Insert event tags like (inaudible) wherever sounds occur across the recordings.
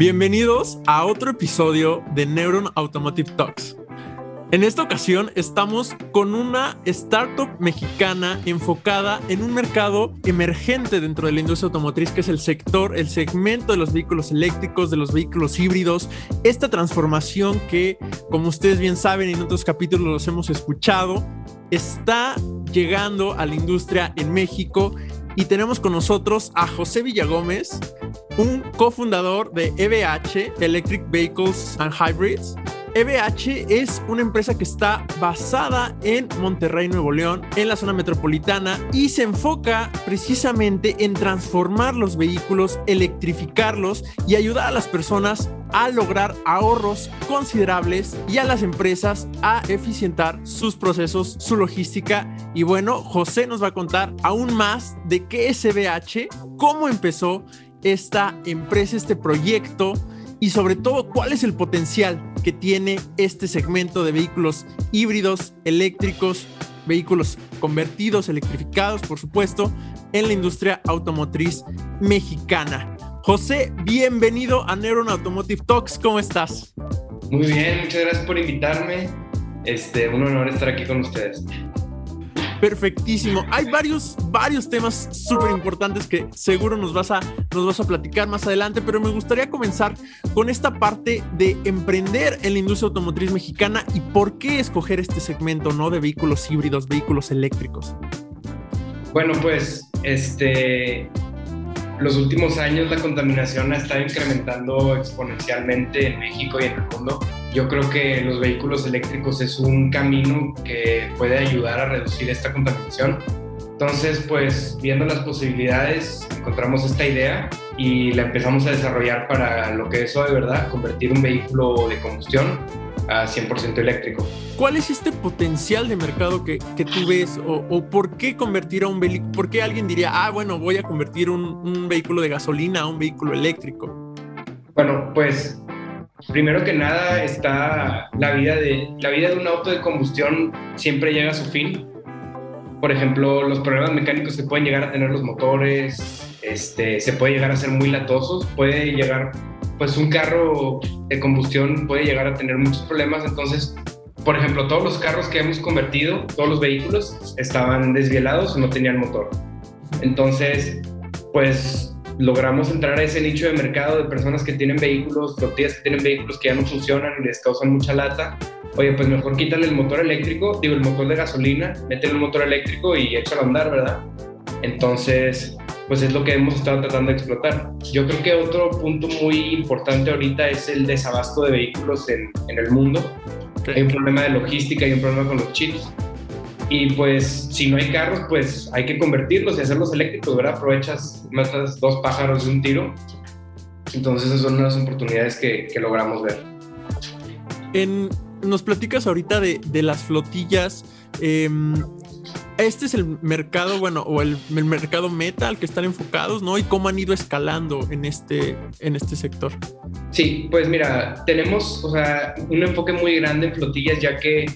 Bienvenidos a otro episodio de Neuron Automotive Talks. En esta ocasión estamos con una startup mexicana enfocada en un mercado emergente dentro de la industria automotriz, que es el sector, el segmento de los vehículos eléctricos, de los vehículos híbridos. Esta transformación que, como ustedes bien saben, en otros capítulos los hemos escuchado, está llegando a la industria en México y tenemos con nosotros a José Villagómez, un cofundador de EVH, Electric Vehicles and Hybrids. EVH es una empresa que está basada en Monterrey, Nuevo León, en la zona metropolitana y se enfoca precisamente en transformar los vehículos, electrificarlos y ayudar a las personas a lograr ahorros considerables y a las empresas a eficientar sus procesos, su logística. Y bueno, José nos va a contar aún más de qué es EVH, cómo empezó esta empresa, este proyecto y sobre todo cuál es el potencial que tiene este segmento de vehículos híbridos, eléctricos, vehículos convertidos, electrificados, por supuesto, en la industria automotriz mexicana. José, bienvenido a Neuron Automotive Talks, ¿cómo estás? Muy bien, muchas gracias por invitarme. Este, un honor estar aquí con ustedes. Perfectísimo. Hay varios, varios temas súper importantes que seguro nos vas, a, nos vas a platicar más adelante, pero me gustaría comenzar con esta parte de emprender en la industria automotriz mexicana y por qué escoger este segmento, ¿no? De vehículos híbridos, vehículos eléctricos. Bueno, pues, este, los últimos años la contaminación ha estado incrementando exponencialmente en México y en el mundo. Yo creo que los vehículos eléctricos es un camino que puede ayudar a reducir esta contaminación. Entonces, pues viendo las posibilidades, encontramos esta idea y la empezamos a desarrollar para lo que es hoy, ¿verdad? Convertir un vehículo de combustión a 100% eléctrico. ¿Cuál es este potencial de mercado que, que tú ves o, por qué convertir a un vehículo? ¿Por qué alguien diría, ah, bueno, voy a convertir un, un vehículo de gasolina a un vehículo eléctrico? Bueno, pues primero que nada está la vida de la vida de un auto de combustión siempre llega a su fin. Por ejemplo, los problemas mecánicos que pueden llegar a tener los motores, este, se puede llegar a ser muy latosos, puede llegar pues un carro de combustión puede llegar a tener muchos problemas. Entonces, por ejemplo, todos los carros que hemos convertido, todos los vehículos estaban desvielados no tenían motor. Entonces, pues logramos entrar a ese nicho de mercado de personas que tienen vehículos, flotillas que tienen vehículos que ya no funcionan y les causan mucha lata. Oye, pues mejor quítale el motor eléctrico, digo, el motor de gasolina, métele el motor eléctrico y échalo a andar, ¿verdad? Entonces, pues es lo que hemos estado tratando de explotar. Yo creo que otro punto muy importante ahorita es el desabasto de vehículos en, en el mundo. Hay un problema de logística y un problema con los chips. Y pues si no hay carros, pues hay que convertirlos y hacerlos eléctricos, ¿verdad? Aprovechas, matas dos pájaros de un tiro. Entonces esas son unas oportunidades que, que logramos ver. En, nos platicas ahorita de, de las flotillas. Eh, este es el mercado, bueno, o el, mercado meta al que están enfocados, ¿no? Y cómo han ido escalando en este, en este sector. Sí, pues mira, tenemos, o sea, un enfoque muy grande en flotillas, ya que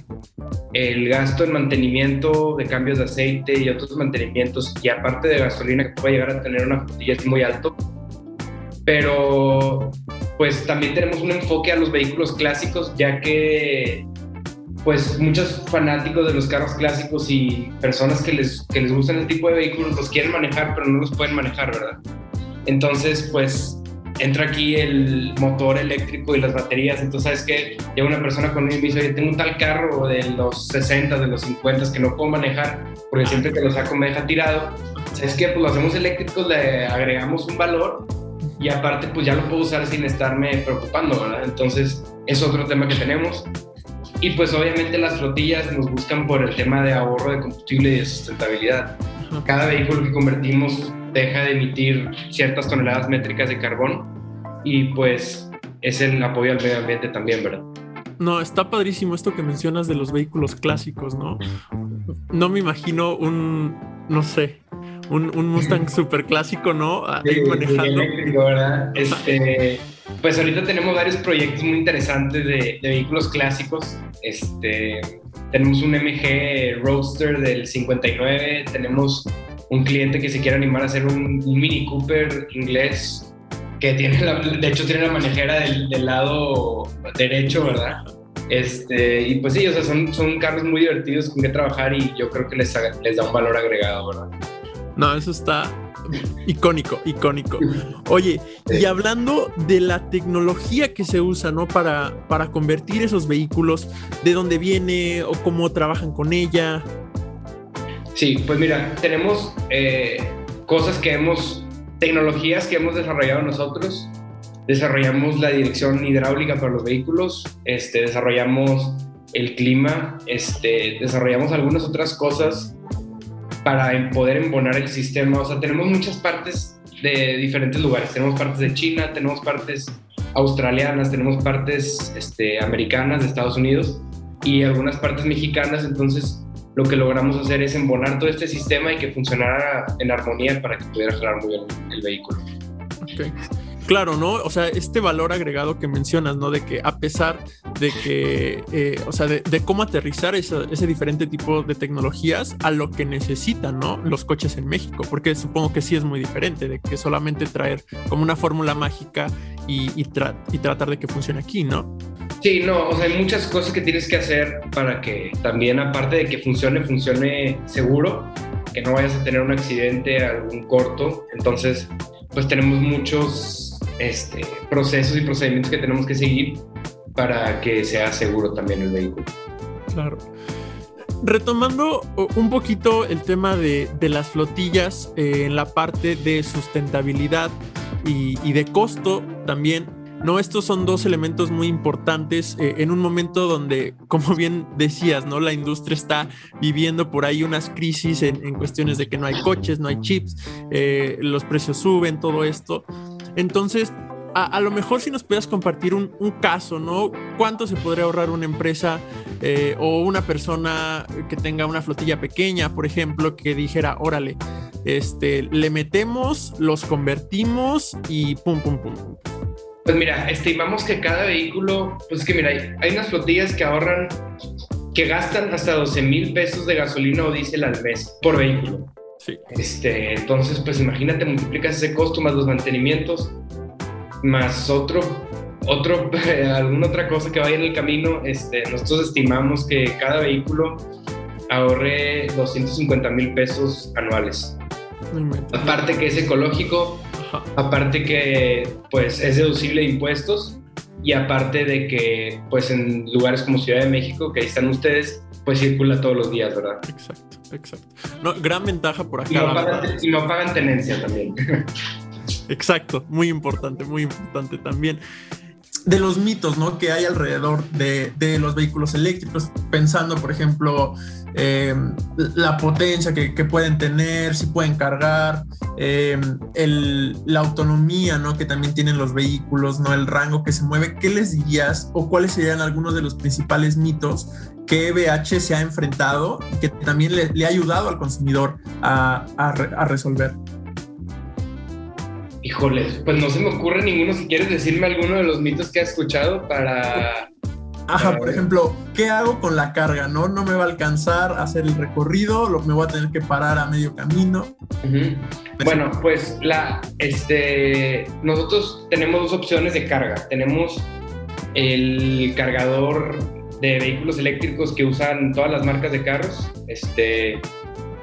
el gasto en mantenimiento de cambios de aceite y otros mantenimientos, y aparte de gasolina que puede llegar a tener una flotilla, es muy alto. Pero, pues también tenemos un enfoque a los vehículos clásicos, ya que pues muchos fanáticos de los carros clásicos y personas que les, que les gustan este tipo de vehículos los quieren manejar, pero no los pueden manejar, ¿verdad? Entonces, pues entra aquí el motor eléctrico y las baterías. Entonces, ¿sabes qué? Llega una persona con un y dice, tengo un tal carro de los 60, de los 50 que no puedo manejar porque siempre que lo saco me deja tirado. ¿Sabes qué? Pues lo hacemos eléctricos, le agregamos un valor y aparte, pues ya lo puedo usar sin estarme preocupando, ¿verdad? Entonces, es otro tema que tenemos. Y pues obviamente las flotillas nos buscan por el tema de ahorro de combustible y de sustentabilidad. Cada vehículo que convertimos deja de emitir ciertas toneladas métricas de carbón y pues es el apoyo al medio ambiente también, ¿verdad? No, está padrísimo esto que mencionas de los vehículos clásicos, ¿no? No me imagino un, no sé, un, Mustang (laughs) super clásico, ¿no? Ahí manejando. Este, pues ahorita tenemos varios proyectos muy interesantes de, vehículos clásicos. Este, tenemos un MG Roadster del 59, tenemos un cliente que se quiere animar a hacer un, Mini Cooper inglés que tiene de hecho tiene la manejera del, lado derecho, ¿verdad? Este, y pues sí, o sea, son, son carros muy divertidos con que trabajar y yo creo que les, les da un valor agregado, ¿verdad? No, eso está icónico, icónico. Oye, y hablando de la tecnología que se usa, ¿no? Para, para convertir esos vehículos, ¿de dónde viene o cómo trabajan con ella? Sí, pues mira, tenemos eh, cosas que hemos, tecnologías que hemos desarrollado nosotros. Desarrollamos la dirección hidráulica para los vehículos, este, desarrollamos el clima, este, desarrollamos algunas otras cosas para poder embonar el sistema. O sea, tenemos muchas partes de diferentes lugares. Tenemos partes de China, tenemos partes australianas, tenemos partes este, americanas de Estados Unidos y algunas partes mexicanas. Entonces, lo que logramos hacer es embonar todo este sistema y que funcionara en armonía para que pudiera jalar muy bien el vehículo. Okay. Claro, ¿no? O sea, este valor agregado que mencionas, ¿no? De que a pesar de que, eh, o sea, de, cómo aterrizar ese diferente tipo de tecnologías a lo que necesitan, ¿no? Los coches en México, porque supongo que sí es muy diferente, de que solamente traer como una fórmula mágica y, y, y tratar de que funcione aquí, ¿no? Sí, no, o sea, hay muchas cosas que tienes que hacer para que también, aparte de que funcione, funcione seguro, que no vayas a tener un accidente, algún corto. Entonces, pues tenemos muchos este, procesos y procedimientos que tenemos que seguir para que sea seguro también el vehículo. Claro. Retomando un poquito el tema de, las flotillas eh, en la parte de sustentabilidad y, de costo también, ¿no? Estos son dos elementos muy importantes eh, en un momento donde, como bien decías, ¿no? La industria está viviendo por ahí unas crisis en, cuestiones de que no hay coches, no hay chips, eh, los precios suben, todo esto. Entonces, a, lo mejor si nos pudieras compartir un, caso, ¿no? ¿Cuánto se podría ahorrar una empresa eh, o una persona que tenga una flotilla pequeña, por ejemplo, que dijera, órale, este, le metemos, los convertimos y pum, pum, pum. Pues mira, estimamos que cada vehículo, pues es que mira, hay, hay unas flotillas que ahorran, que gastan hasta 12 mil pesos de gasolina o diésel al mes por vehículo. Este, entonces, pues imagínate, multiplicas ese costo más los mantenimientos, más otro, otro, (laughs) alguna otra cosa que vaya en el camino. Este, nosotros estimamos que cada vehículo ahorre 250 mil pesos anuales. Aparte que es ecológico, aparte que pues es deducible de impuestos y aparte de que pues en lugares como Ciudad de México, que ahí están ustedes, pues circula todos los días, ¿verdad? Exacto, exacto. No, gran ventaja por acá. Y no pagan, tenencia también. Exacto, muy importante, muy importante también. De los mitos ¿no? que hay alrededor de, de los vehículos eléctricos, pensando, por ejemplo, eh, la potencia que, pueden tener, si pueden cargar, eh, la autonomía ¿no? que también tienen los vehículos, ¿no? el rango que se mueve. ¿Qué les dirías o cuáles serían algunos de los principales mitos que EBH se ha enfrentado y que también le, ha ayudado al consumidor a, resolver? Híjole, pues no se me ocurre ninguno. Si quieres decirme alguno de los mitos que has escuchado para. Ajá, por ejemplo, ¿qué hago con la carga? ¿No? No me va a alcanzar a hacer el recorrido, me voy a tener que parar a medio camino. Bueno, pues la, este, nosotros tenemos dos opciones de carga. Tenemos el cargador de vehículos eléctricos que usan todas las marcas de carros, este,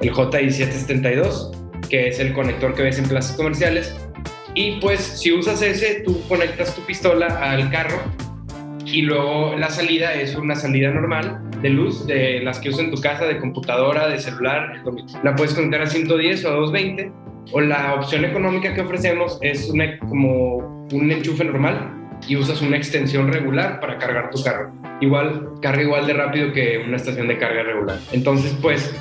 el JI772, que es el conector que ves en plazas comerciales. Y pues si usas ese, tú conectas tu pistola al carro y luego la salida es una salida normal de luz de las que usas en tu casa, de computadora, de celular. La puedes conectar a 110 o a 220. O la opción económica que ofrecemos es una, como un enchufe normal y usas una extensión regular para cargar tu carro. Igual, carga igual de rápido que una estación de carga regular. Entonces, pues,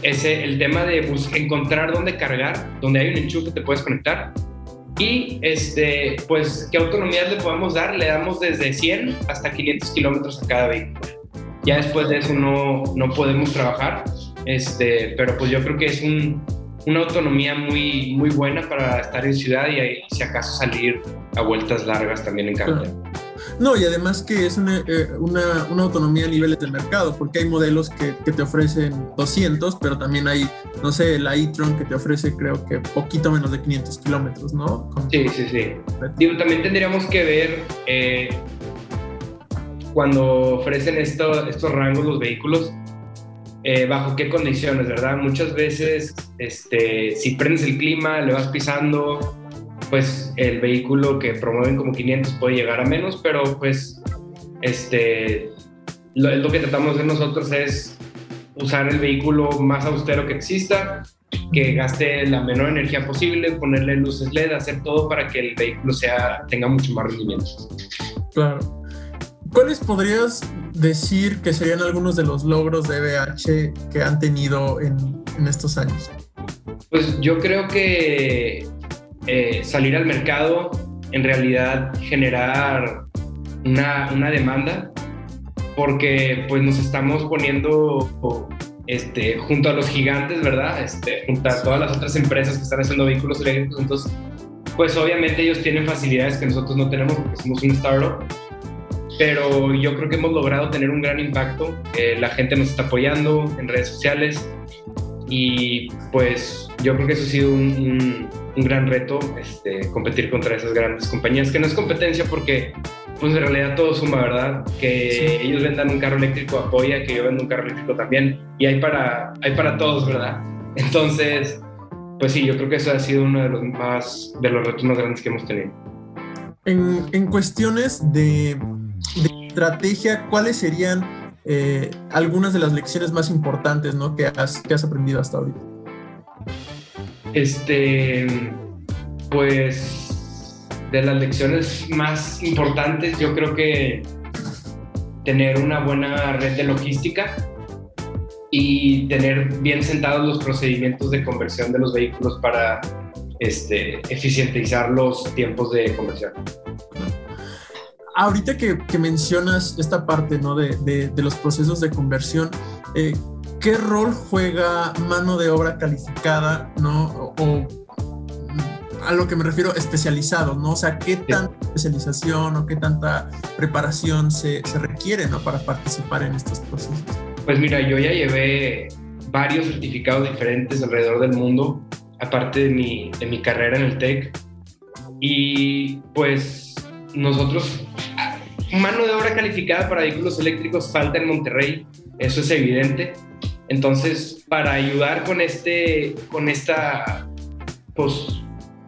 es el tema de encontrar dónde cargar, donde hay un enchufe te puedes conectar. Y este, pues, ¿qué autonomía le podemos dar? Le damos desde 100 hasta 500 kilómetros a cada vehículo. Ya después de eso no, no podemos trabajar, este, pero pues yo creo que es un, una autonomía muy, muy buena para estar en ciudad y si acaso salir a vueltas largas también en carretera. No, y además que es una, eh, una, una, autonomía a niveles del mercado, porque hay modelos que, que, te ofrecen 200, pero también hay, no sé, la e-tron que te ofrece creo que poquito menos de 500 kilómetros, ¿no? sí, sí, sí. Digo, también tendríamos que ver eh, cuando ofrecen esto, estos rangos los vehículos, eh, bajo qué condiciones, ¿verdad? Muchas veces, este, si prendes el clima, le vas pisando, pues el vehículo que promueven como 500 puede llegar a menos, pero pues este, lo, lo que tratamos de nosotros es usar el vehículo más austero que exista, que gaste la menor energía posible, ponerle luces LED, hacer todo para que el vehículo sea, tenga mucho más rendimiento. Claro. ¿Cuáles podrías decir que serían algunos de los logros de BH que han tenido en, en estos años? Pues yo creo que eh, salir al mercado, en realidad generar una, una, demanda, porque pues nos estamos poniendo este, junto a los gigantes, ¿verdad? Este, junto a todas las otras empresas que están haciendo vehículos eléctricos, entonces pues obviamente ellos tienen facilidades que nosotros no tenemos porque somos un startup, pero yo creo que hemos logrado tener un gran impacto, eh, la gente nos está apoyando en redes sociales y pues yo creo que eso ha sido un un gran reto este, competir contra esas grandes compañías, que no es competencia porque pues en realidad todo suma, ¿verdad? Que ellos vendan un carro eléctrico apoya que yo venda un carro eléctrico también y hay para, hay para todos, ¿verdad? (laughs) Entonces, pues sí, yo creo que eso ha sido uno de los más, de los retos más grandes que hemos tenido. En, en cuestiones de, de, estrategia, ¿cuáles serían eh, algunas de las lecciones más importantes ¿no? que, has, que has aprendido hasta ahorita? Este, pues de las lecciones más importantes, yo creo que tener una buena red de logística y tener bien sentados los procedimientos de conversión de los vehículos para este, eficientizar los tiempos de conversión. Ahorita que, que mencionas esta parte ¿no? de, de, de, los procesos de conversión, eh, ¿qué rol juega mano de obra calificada, ¿no? O, a lo que me refiero especializado, ¿no? O sea, ¿qué tanta especialización o qué tanta preparación se, se requiere, ¿no? Para participar en estos procesos. Pues mira, yo ya llevé varios certificados diferentes alrededor del mundo, aparte de mi, de mi carrera en el TEC. Y pues nosotros, mano de obra calificada para vehículos eléctricos falta en Monterrey, eso es evidente. Entonces, para ayudar con este, con esta, pues,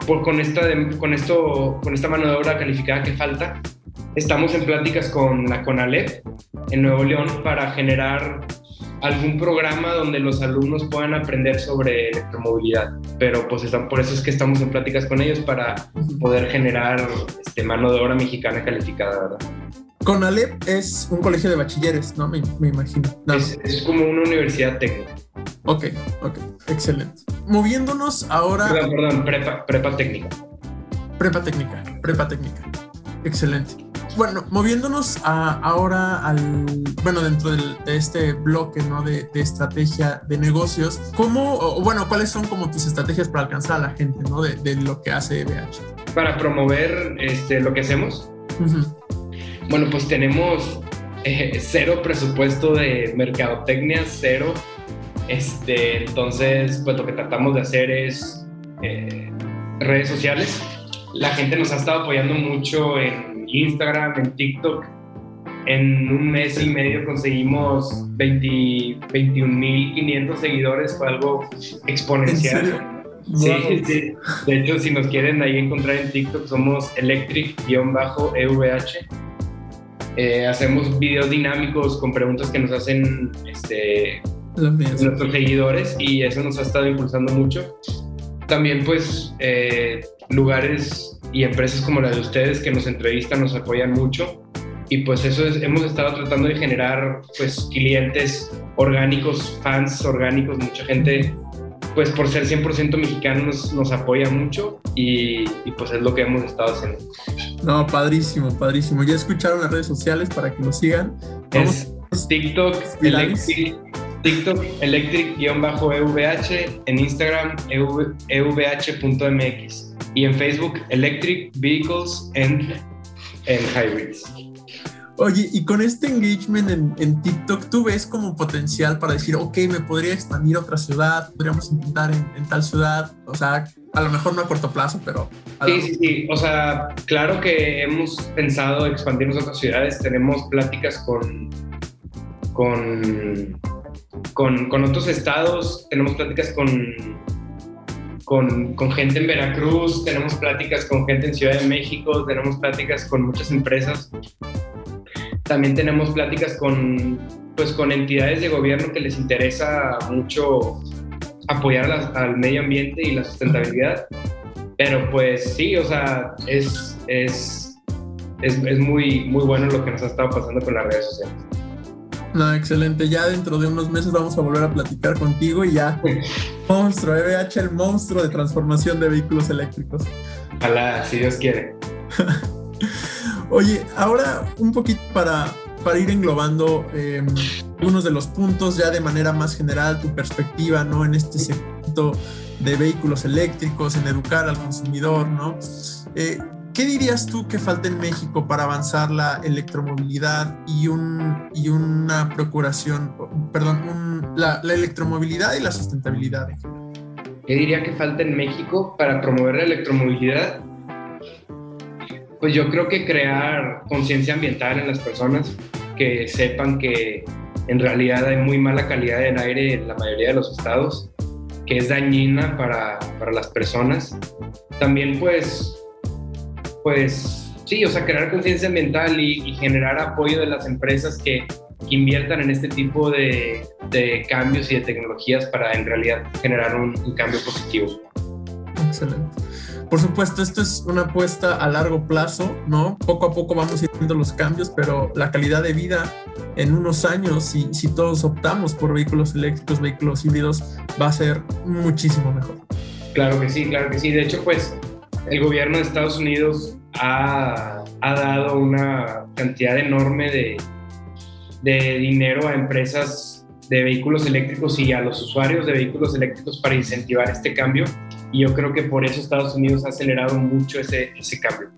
por, con esta, con esto, con esta mano de obra calificada que falta, estamos en pláticas con la CONALEP en Nuevo León para generar algún programa donde los alumnos puedan aprender sobre electromovilidad. Pero pues están, por eso es que estamos en pláticas con ellos para poder generar este, mano de obra mexicana calificada, ¿verdad? CONALEP es un colegio de bachilleres, ¿no? Me, me imagino. No. Es, es, como una universidad técnica. Ok, ok, excelente. Moviéndonos ahora... Perdón, perdón, prepa, prepa técnica. Prepa técnica, prepa técnica. Excelente. Bueno, moviéndonos a, ahora al, bueno, dentro del, de este bloque, ¿no? De, de, estrategia de negocios, ¿cómo, o, bueno, cuáles son como tus estrategias para alcanzar a la gente, ¿no? De, de lo que hace BH. Para promover este, lo que hacemos. Uh -huh. Bueno, pues tenemos eh, cero presupuesto de mercadotecnia, cero. Este, entonces, pues lo que tratamos de hacer es eh, redes sociales. La gente nos ha estado apoyando mucho en Instagram, en TikTok. En un mes y medio conseguimos 21.500 seguidores, fue algo exponencial. Sí, wow. sí, de hecho, si nos quieren ahí encontrar en TikTok, somos electric-evh. Eh, hacemos videos dinámicos con preguntas que nos hacen este, nuestros seguidores y eso nos ha estado impulsando mucho. También pues eh, lugares y empresas como la de ustedes que nos entrevistan nos apoyan mucho. y pues eso es, hemos estado tratando de generar pues clientes orgánicos, fans orgánicos, mucha gente pues por ser 100% mexicanos nos apoya mucho y, pues es lo que hemos estado haciendo. No, padrísimo, padrísimo. Ya escucharon las redes sociales para que lo sigan. Es TikTok, Electric, TikTok, Electric-EVH, en Instagram, evh.mx y en Facebook, Electric Vehicles and, and Hybrids. Oye, y con este engagement en, TikTok, ¿tú ves como potencial para decir, ok, me podría expandir a otra ciudad, podríamos intentar en, tal ciudad? O sea, a lo mejor no a corto plazo, pero... Sí, sí, sí. O sea, claro que hemos pensado expandirnos a otras ciudades. Tenemos pláticas con, con, con, con otros estados, tenemos pláticas con, con, con, gente en Veracruz, tenemos pláticas con gente en Ciudad de México, tenemos pláticas con muchas empresas también tenemos pláticas con, pues, con entidades de gobierno que les interesa mucho apoyar al medio ambiente y la sustentabilidad. Pero pues sí, o sea, es, es, es, es, muy, muy bueno lo que nos ha estado pasando con las redes sociales. No, excelente. Ya dentro de unos meses vamos a volver a platicar contigo y ya. monstruo, EVH, el monstruo de transformación de vehículos eléctricos. Ojalá, si Dios quiere. (laughs) Oye, ahora un poquito para, para ir englobando eh, unos de los puntos ya de manera más general, tu perspectiva, ¿no? En este segmento de vehículos eléctricos, en educar al consumidor, ¿no? Eh, ¿Qué dirías tú que falta en México para avanzar la electromovilidad y, un, y una procuración, perdón, la, la, electromovilidad y la sustentabilidad? ¿Qué diría que falta en México para promover la electromovilidad? Pues yo creo que crear conciencia ambiental en las personas, que sepan que en realidad hay muy mala calidad del aire en la mayoría de los estados, que es dañina para, para las personas. También pues, pues sí, o sea, crear conciencia ambiental y, generar apoyo de las empresas que, que inviertan en este tipo de, de, cambios y de tecnologías para en realidad generar un, un cambio positivo. Excelente. Por supuesto, esto es una apuesta a largo plazo, ¿no? Poco a poco vamos viendo los cambios, pero la calidad de vida en unos años, si, si todos optamos por vehículos eléctricos, vehículos híbridos, va a ser muchísimo mejor. Claro que sí, claro que sí. De hecho, pues el gobierno de Estados Unidos ha, ha dado una cantidad enorme de, de dinero a empresas de vehículos eléctricos y a los usuarios de vehículos eléctricos para incentivar este cambio y yo creo que por eso Estados Unidos ha acelerado mucho ese, ese cambio.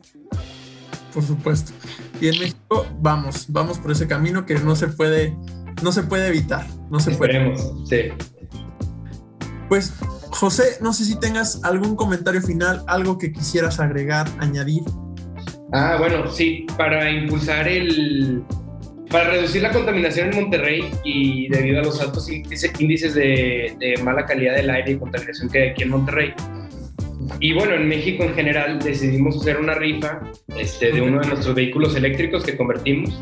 Por supuesto. Y en México vamos, vamos por ese camino que no se puede, no se puede evitar. No se Esperemos, sí. Pues José, no sé si tengas algún comentario final, algo que quisieras agregar, añadir. Ah, bueno, sí, para impulsar el, para reducir la contaminación en Monterrey y debido a los altos índices de, mala calidad del aire y contaminación que hay aquí en Monterrey. Y bueno, en México en general decidimos hacer una rifa este, de uno de nuestros vehículos eléctricos que convertimos.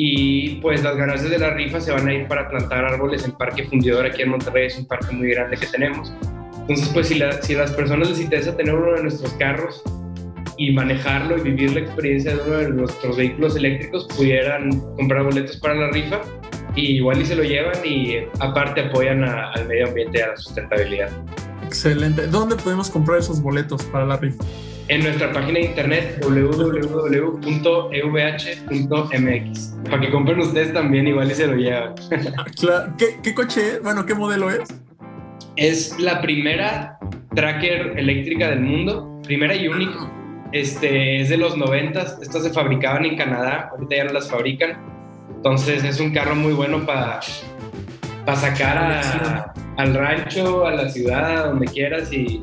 Y pues las ganancias de la rifa se van a ir para plantar árboles en Parque Fundidor aquí en Monterrey, es un parque muy grande que tenemos. Entonces, pues si, si las personas les interesa tener uno de nuestros carros, y manejarlo y vivir la experiencia de uno de nuestros vehículos eléctricos, pudieran comprar boletos para la rifa y igual y se lo llevan y aparte apoyan al medio ambiente a la sustentabilidad. Excelente. ¿Dónde podemos comprar esos boletos para la rifa? En nuestra página de internet www.evh.mx. Para que compren ustedes también, igual y se lo llevan. (laughs) claro. ¿Qué, ¿Qué coche es? Bueno, ¿qué modelo es? Es la primera tracker eléctrica del mundo, primera y única este, es de los 90, estas se fabricaban en Canadá, ahorita ya no las fabrican. Entonces es un carro muy bueno para sacar al rancho, a la ciudad, a donde quieras y,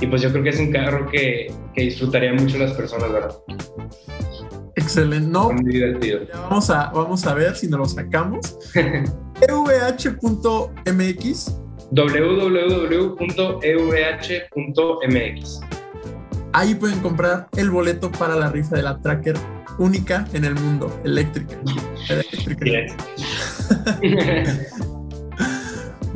y, pues yo creo que es un carro que, que disfrutarían mucho las personas, ¿verdad? Excelente, ¿no? Muy divertido. vamos, a, vamos a ver si nos lo sacamos. (laughs) evh.mx www.evh.mx Ahí pueden comprar el boleto para la rifa de la Tracker única en el mundo, eléctrica. (laughs) (laughs)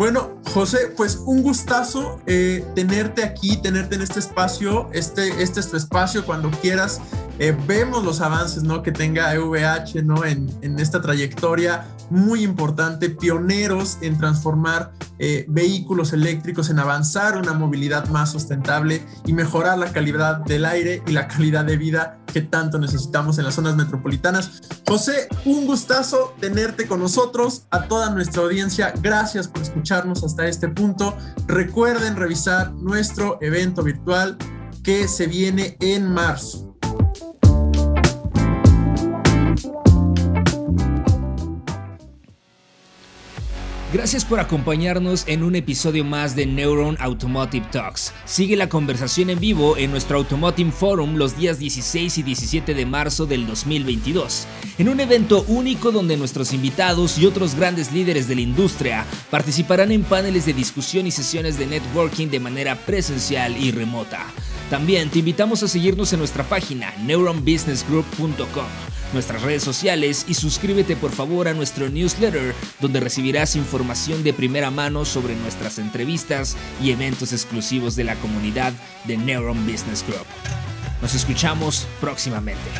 bueno, José, pues un gustazo eh, tenerte aquí, tenerte en este espacio. Este, este es tu espacio cuando quieras. Eh, vemos los avances ¿no? que tenga EVH ¿no? en, en esta trayectoria muy importante, pioneros en transformar eh, vehículos eléctricos, en avanzar una movilidad más sustentable y mejorar la calidad del aire y la calidad de vida que tanto necesitamos en las zonas metropolitanas. José, un gustazo tenerte con nosotros, a toda nuestra audiencia, gracias por escucharnos hasta este punto. Recuerden revisar nuestro evento virtual que se viene en marzo. Gracias por acompañarnos en un episodio más de Neuron Automotive Talks. Sigue la conversación en vivo en nuestro Automotive Forum los días 16 y 17 de marzo del 2022, en un evento único donde nuestros invitados y otros grandes líderes de la industria participarán en paneles de discusión y sesiones de networking de manera presencial y remota. También te invitamos a seguirnos en nuestra página neuronbusinessgroup.com nuestras redes sociales y suscríbete por favor a nuestro newsletter donde recibirás información de primera mano sobre nuestras entrevistas y eventos exclusivos de la comunidad de Neuron Business Group. Nos escuchamos próximamente.